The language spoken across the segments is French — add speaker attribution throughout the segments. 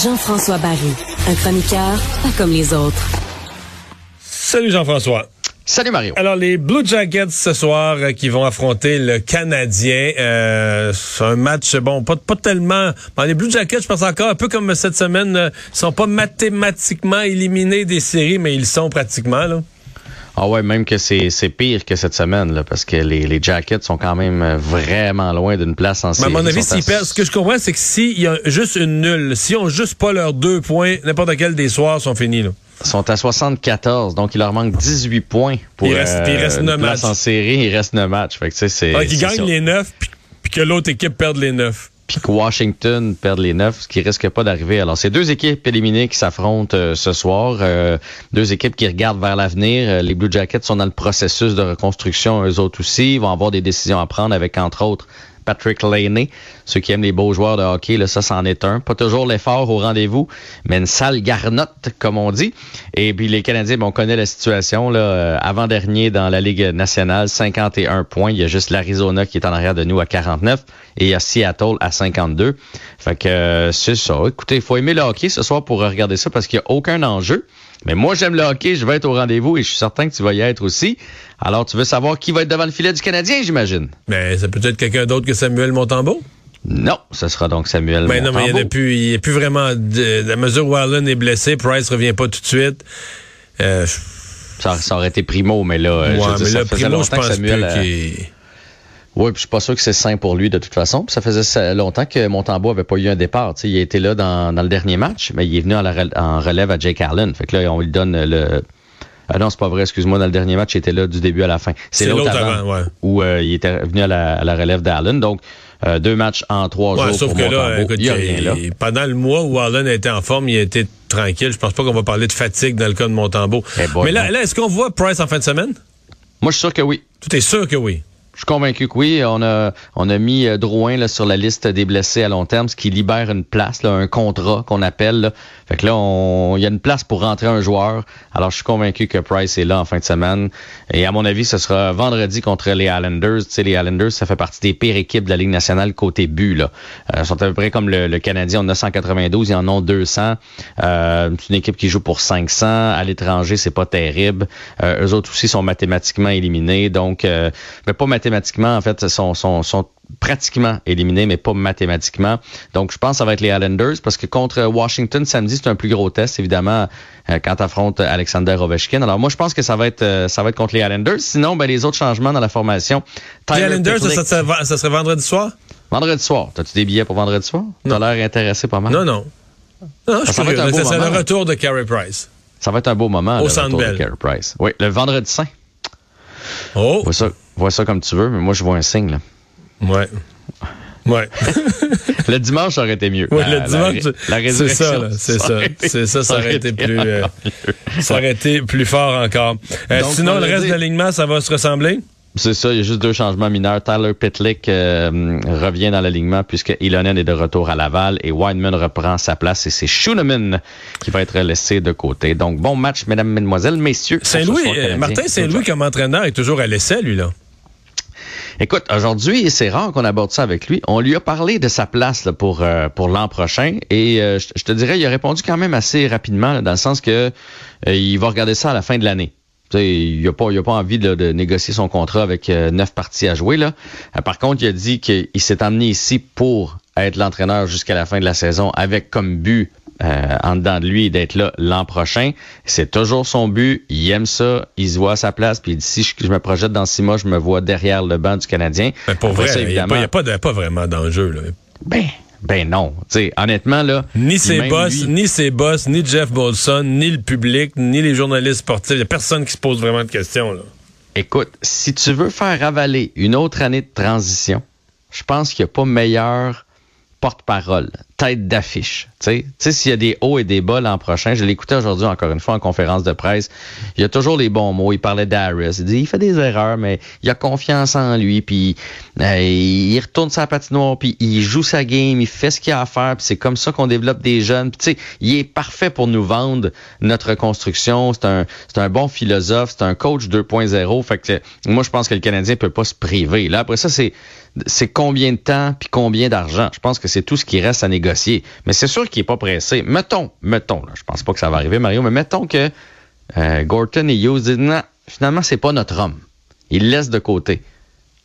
Speaker 1: Jean-François Barry, un chroniqueur pas comme les autres.
Speaker 2: Salut Jean-François.
Speaker 3: Salut Mario.
Speaker 2: Alors les Blue Jackets ce soir euh, qui vont affronter le Canadien, euh, c'est un match bon pas pas tellement. Bon, les Blue Jackets, je pense encore un peu comme cette semaine, euh, sont pas mathématiquement éliminés des séries, mais ils sont pratiquement là.
Speaker 3: Ah ouais, même que c'est pire que cette semaine là, parce que les, les Jackets sont quand même euh, vraiment loin d'une place en
Speaker 2: Mais
Speaker 3: série.
Speaker 2: à mon avis,
Speaker 3: Ils à-
Speaker 2: perdent, ce que je comprends, c'est que s'il y a juste une nulle, s'ils ont juste pas leurs deux points, n'importe quel des soirs sont finis là.
Speaker 3: sont à 74, donc il leur manque 18 points pour
Speaker 2: Il reste- il reste
Speaker 3: une
Speaker 2: neuf
Speaker 3: place
Speaker 2: matchs.
Speaker 3: en série. Il reste 9 matchs. Fait que, tu sais, c'est,
Speaker 2: Ah, qu'ils
Speaker 3: c'est
Speaker 2: gagnent les neuf, puis, puis que l'autre équipe perde les neuf.
Speaker 3: Puis que Washington perde les 9, ce qui risque pas d'arriver. Alors, c'est deux équipes éliminées qui s'affrontent euh, ce soir. Euh, deux équipes qui regardent vers l'avenir. Euh, les Blue Jackets sont dans le processus de reconstruction, eux autres aussi. Ils vont avoir des décisions à prendre avec, entre autres, Patrick Laney. Ceux qui aiment les beaux joueurs de hockey, là, ça, c'en est un. Pas toujours l'effort au rendez-vous, mais une sale garnotte, comme on dit. Et puis les Canadiens, bon, on connaît la situation. Là, euh, avant-dernier dans la Ligue nationale, 51 points. Il y a juste l'Arizona qui est en arrière de nous à 49 et il y a Seattle à 52. Fait que euh, c'est ça. Écoutez, il faut aimer le hockey ce soir pour regarder ça parce qu'il n'y a aucun enjeu. Mais moi, j'aime le hockey, je vais être au rendez-vous et je suis certain que tu vas y être aussi. Alors, tu veux savoir qui va être devant le filet du Canadien, j'imagine?
Speaker 2: Mais ça peut être quelqu'un d'autre que Samuel Montembeau.
Speaker 3: Non, ce sera donc Samuel
Speaker 2: Ben non, mais il n'y a plus. A vraiment. De, la mesure où Allen est blessé, Price revient pas tout de suite. Euh,
Speaker 3: Ça, ça aurait été primo, mais là,
Speaker 2: ouais,
Speaker 3: je dire,
Speaker 2: mais
Speaker 3: ça
Speaker 2: là, Primo, je pense
Speaker 3: Samuel...
Speaker 2: plus
Speaker 3: euh. Oui, puis je suis pas sûr que c'est sain pour lui de toute façon. Puis ça faisait longtemps que Montembeau avait pas eu un départ. Tu il a été là dans, dans le dernier match, mais il est venu en, la rel- en relève à Jake Allen. Fait que là, on lui donne le. Ah non, c'est pas vrai, excuse-moi, dans le dernier match, il était là du début à la fin.
Speaker 2: C'est l'autre avant, ouais.
Speaker 3: où euh, il était venu à la, à la relève d'Allen. Donc, euh, deux matchs en trois
Speaker 2: Ouais,
Speaker 3: jours
Speaker 2: sauf
Speaker 3: pour
Speaker 2: que là,
Speaker 3: Montembeau.
Speaker 2: écoute,
Speaker 3: il y a rien là.
Speaker 2: il- pendant le mois où Allen a été en forme, il a été tranquille. Je pense pas qu'on va parler de fatigue dans le cas de Montembeau.
Speaker 3: Eh boy,
Speaker 2: mais là, là est-ce qu'on voit Price en fin de semaine?
Speaker 3: Moi, je suis sûr que oui.
Speaker 2: Tout est sûr que oui.
Speaker 3: Je suis convaincu que oui. On a, on a mis euh, Drouin là, sur la liste des blessés à long terme, ce qui libère une place, là, un contrat qu'on appelle. là. Fait que là, on- il y a une place pour rentrer un joueur. Alors, je suis convaincu que Price est là en fin de semaine. Et à mon avis, ce sera vendredi contre les Islanders. Tu sais, les Islanders, ça fait partie des pires équipes de la Ligue nationale côté but. Là. Euh, ils sont à peu près comme le, le Canadien. On a 192, ils en ont 200. Euh, c'est une équipe qui joue pour 500. À l'étranger, c'est pas terrible. Euh, eux autres aussi sont mathématiquement éliminés. Donc, euh, mais pas mathématiquement, en fait, sont, sont, sont pratiquement éliminés, mais pas mathématiquement. Donc, je pense que ça va être les Islanders parce que contre Washington samedi, c'est un plus gros test, évidemment, euh, quand affronte Alexander Ovechkin. Alors, moi, je pense que ça va être euh, ça va être contre les Islanders. Sinon, ben, les autres changements dans la formation.
Speaker 2: Les Islanders, ça,
Speaker 3: Pitlick,
Speaker 2: ça, ça- ça serait vendredi soir?
Speaker 3: vendredi soir. T'as-tu des billets pour vendredi soir? T'as l'air intéressé pas mal.
Speaker 2: Non, non. Non, je suis
Speaker 3: Ça va être
Speaker 2: curieux.
Speaker 3: un beau
Speaker 2: C'est le retour de Carey Price.
Speaker 3: Ça va être un beau moment.
Speaker 2: Au
Speaker 3: le
Speaker 2: Centre Bell.
Speaker 3: Price. Oui, le vendredi saint.
Speaker 2: Oh,
Speaker 3: Vois ça, vois ça comme tu veux, mais moi, je vois un signe. Là.
Speaker 2: ouais. Ouais.
Speaker 3: Le dimanche, ça aurait été mieux.
Speaker 2: Ouais,
Speaker 3: La-
Speaker 2: le dimanche,
Speaker 3: la, la
Speaker 2: c'est ça, là, c'est ça. C'est ça, ça aurait été plus, euh, ça aurait été plus fort encore. Euh,
Speaker 3: Donc,
Speaker 2: sinon,
Speaker 3: on
Speaker 2: le reste
Speaker 3: dit.
Speaker 2: de l'alignement, ça va se ressembler?
Speaker 3: C'est ça, il y a juste deux changements mineurs. Tyler Pitlick euh, revient dans l'alignement puisque Ilonen est de retour à Laval et Wideman reprend sa place et c'est Schooneman qui va être laissé de côté. Donc, bon match, mesdames, mesdemoiselles, messieurs.
Speaker 2: Saint-Louis, euh. Martin Saint-Louis comme entraîneur est toujours à l'essai, lui, là.
Speaker 3: Écoute, aujourd'hui, c'est rare qu'on aborde ça avec lui. On lui a parlé de sa place là, pour euh, pour l'an prochain et euh, je je te dirais, il a répondu quand même assez rapidement là, dans le sens que euh, il va regarder ça à la fin de l'année. Il n'a pas, il a pas envie là, de négocier son contrat avec euh, neuf parties à jouer. Là. Euh, par contre, il a dit qu'il s'est emmené ici pour être l'entraîneur jusqu'à la fin de la saison avec comme but euh, en dedans de lui d'être là l'an prochain. C'est toujours son but. Il aime ça. Il se voit à sa place. Puis il dit, si je, je me projette dans six mois, je me vois derrière le banc du Canadien.
Speaker 2: Ben, pour
Speaker 3: Après
Speaker 2: vrai, il n'y a, pas- a vraiment d'enjeu. là.
Speaker 3: ben, ben non. Honnêtement, là.
Speaker 2: Ni ses boss,
Speaker 3: lui-
Speaker 2: ni ses boss, ni Jeff Bolson, ni le public, ni les journalistes sportifs. Il n'y a personne qui se pose vraiment de questions. Là.
Speaker 3: Écoute, si tu veux faire avaler une autre année de transition, je pense qu'il n'y a pas meilleur porte-parole. Tête d'affiche. Tu sais, s'il y a des hauts et des bas l'an prochain, je l'écoutais aujourd'hui encore une fois en conférence de presse, il y a toujours les bons mots. Il parlait d'Harris. Il dit, il fait des erreurs, mais il a confiance en lui, puis euh, il retourne sa patinoire, puis il joue sa game, il fait ce qu'il a à faire, puis c'est comme ça qu'on développe des jeunes. Tu sais, il est parfait pour nous vendre notre construction. C'est un, un bon philosophe, c'est un coach 2.0. Fait que moi, je pense que le Canadien peut pas se priver. Là, après ça, c'est c'est combien de temps puis combien d'argent? Je pense que c'est tout ce qui reste à négocier. Mais c'est sûr qu'il est pas pressé. Mettons, mettons, je pense pas que ça va arriver, Mario, mais mettons que euh, Gorton et Hughes disent non, finalement, c'est pas notre homme. Il laisse de côté.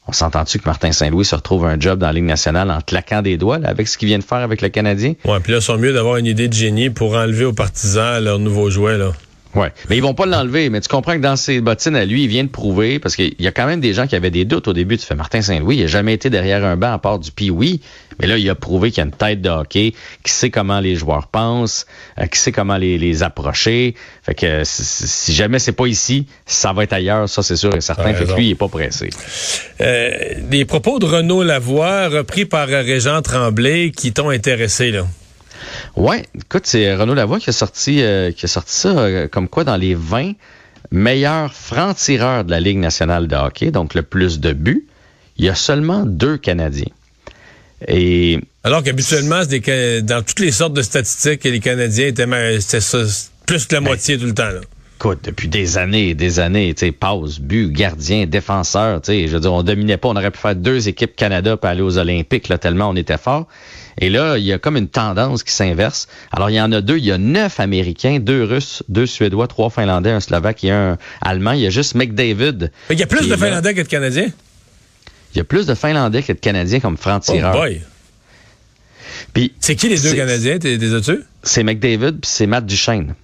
Speaker 3: On s'entend-tu que Martin Saint-Louis se retrouve un job dans la Ligue nationale en claquant des doigts avec ce qu'il vient de faire avec le Canadien?
Speaker 2: Ouais, puis là, ils sont mieux d'avoir une idée de génie pour enlever aux partisans leur nouveau jouet.
Speaker 3: Ouais. Mais ils vont pas l'enlever. Mais tu comprends que dans ses bottines à lui, il vient de prouver, parce qu'il y a quand même des gens qui avaient des doutes au début. Tu fais Martin Saint-Louis, il a jamais été derrière un banc à part du pee Mais là, il a prouvé qu'il a une tête de hockey, qui sait comment les joueurs pensent, euh, qui sait comment les, les approcher. Fait que si jamais c'est pas ici, ça va être ailleurs, ça c'est sûr et certain. Fait que lui, il est pas pressé.
Speaker 2: Euh, des propos de Renaud Lavoie, repris par Régent Tremblay, qui t'ont intéressé, là?
Speaker 3: Ouais, écoute, c'est Renaud Lavoie qui a sorti, euh, qui a sorti ça euh, comme quoi dans les 20 meilleurs francs-tireurs de la Ligue nationale de hockey, donc le plus de buts, il y a seulement deux Canadiens.
Speaker 2: Et alors qu'habituellement, dans toutes les sortes de statistiques, les Canadiens étaient plus que la ben, moitié tout le temps. Là.
Speaker 3: Écoute, depuis des années et des années, tu sais, passe, but, gardien, défenseur, tu sais, je veux dire, on dominait pas, on aurait pu faire deux équipes Canada pour aller aux Olympiques, là, tellement on était fort. Et là, il y a comme une tendance qui s'inverse. Alors, il y en a deux. Il y a neuf Américains, deux Russes, deux Suédois, trois Finlandais, un Slovaque et un Allemand. Il y a juste McDavid.
Speaker 2: Il y a plus de Finlandais que de Canadiens?
Speaker 3: Il y a plus de Finlandais que de Canadiens comme franc-tireur.
Speaker 2: Oh boy! Puis, c'est qui les deux Canadiens, t'es as-tu?
Speaker 3: C'est McDavid puis c'est Matt Duchesne.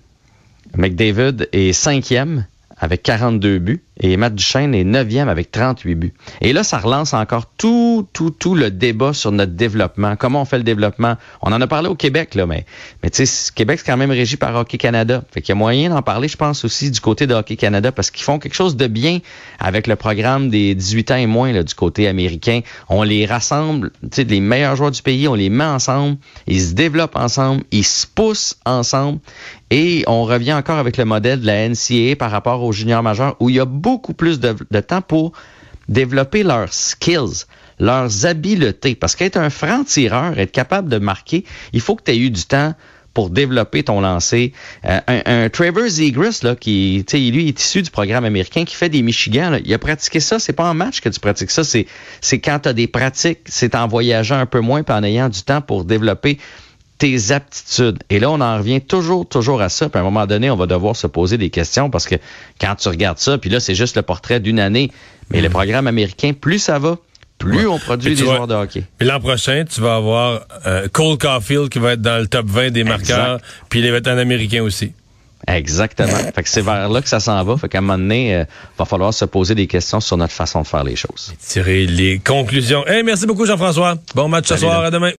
Speaker 3: McDavid est cinquième avec 42 buts et Matt Duchesne est neuvième avec 38 buts. Et là, ça relance encore tout, tout, tout le débat sur notre développement. Comment on fait le développement? On en a parlé au Québec, là, mais, mais tu sais, Québec, c'est quand même régi par Hockey Canada. Fait qu'il y a moyen d'en parler, je pense, aussi du côté de Hockey Canada parce qu'ils font quelque chose de bien avec le programme des 18 ans et moins, là, du côté américain. On les rassemble, tu sais, les meilleurs joueurs du pays, on les met ensemble, ils se développent ensemble, ils se poussent ensemble et on revient encore avec le modèle de la NCAA par rapport aux juniors majeurs où il y a beaucoup plus de, temps pour développer leurs skills, leurs habiletés. Parce qu'être un franc-tireur, être capable de marquer, il faut que tu aies eu du temps pour développer ton lancer. Euh, un, Trevor Zegras, là, qui, lui, est issu du programme américain, qui fait des Michigan, il a pratiqué ça. C'est pas en match que tu pratiques ça. C'est, c'est quand tu as des pratiques, c'est en voyageant un peu moins, puis en ayant du temps pour développer tes aptitudes. Et là, on en revient toujours, toujours à ça. Puis à un moment donné, on va devoir se poser des questions parce que quand tu regardes ça, puis là, c'est juste le portrait d'une année. Mais le mm. programme américain, plus ça va, plus on produit des joueurs de hockey.
Speaker 2: Puis l'an prochain, tu vas avoir euh, Cole Caulfield qui va être dans le top 20 des marqueurs, puis il va être un Américain aussi.
Speaker 3: Exactement. fait que c'est vers là que ça s'en va. Fait qu'à un moment donné, il euh, va falloir se poser des questions sur notre façon de faire les choses.
Speaker 2: Tirer les conclusions. Hey, merci beaucoup, Jean-François. Bon match ce soir. À demain.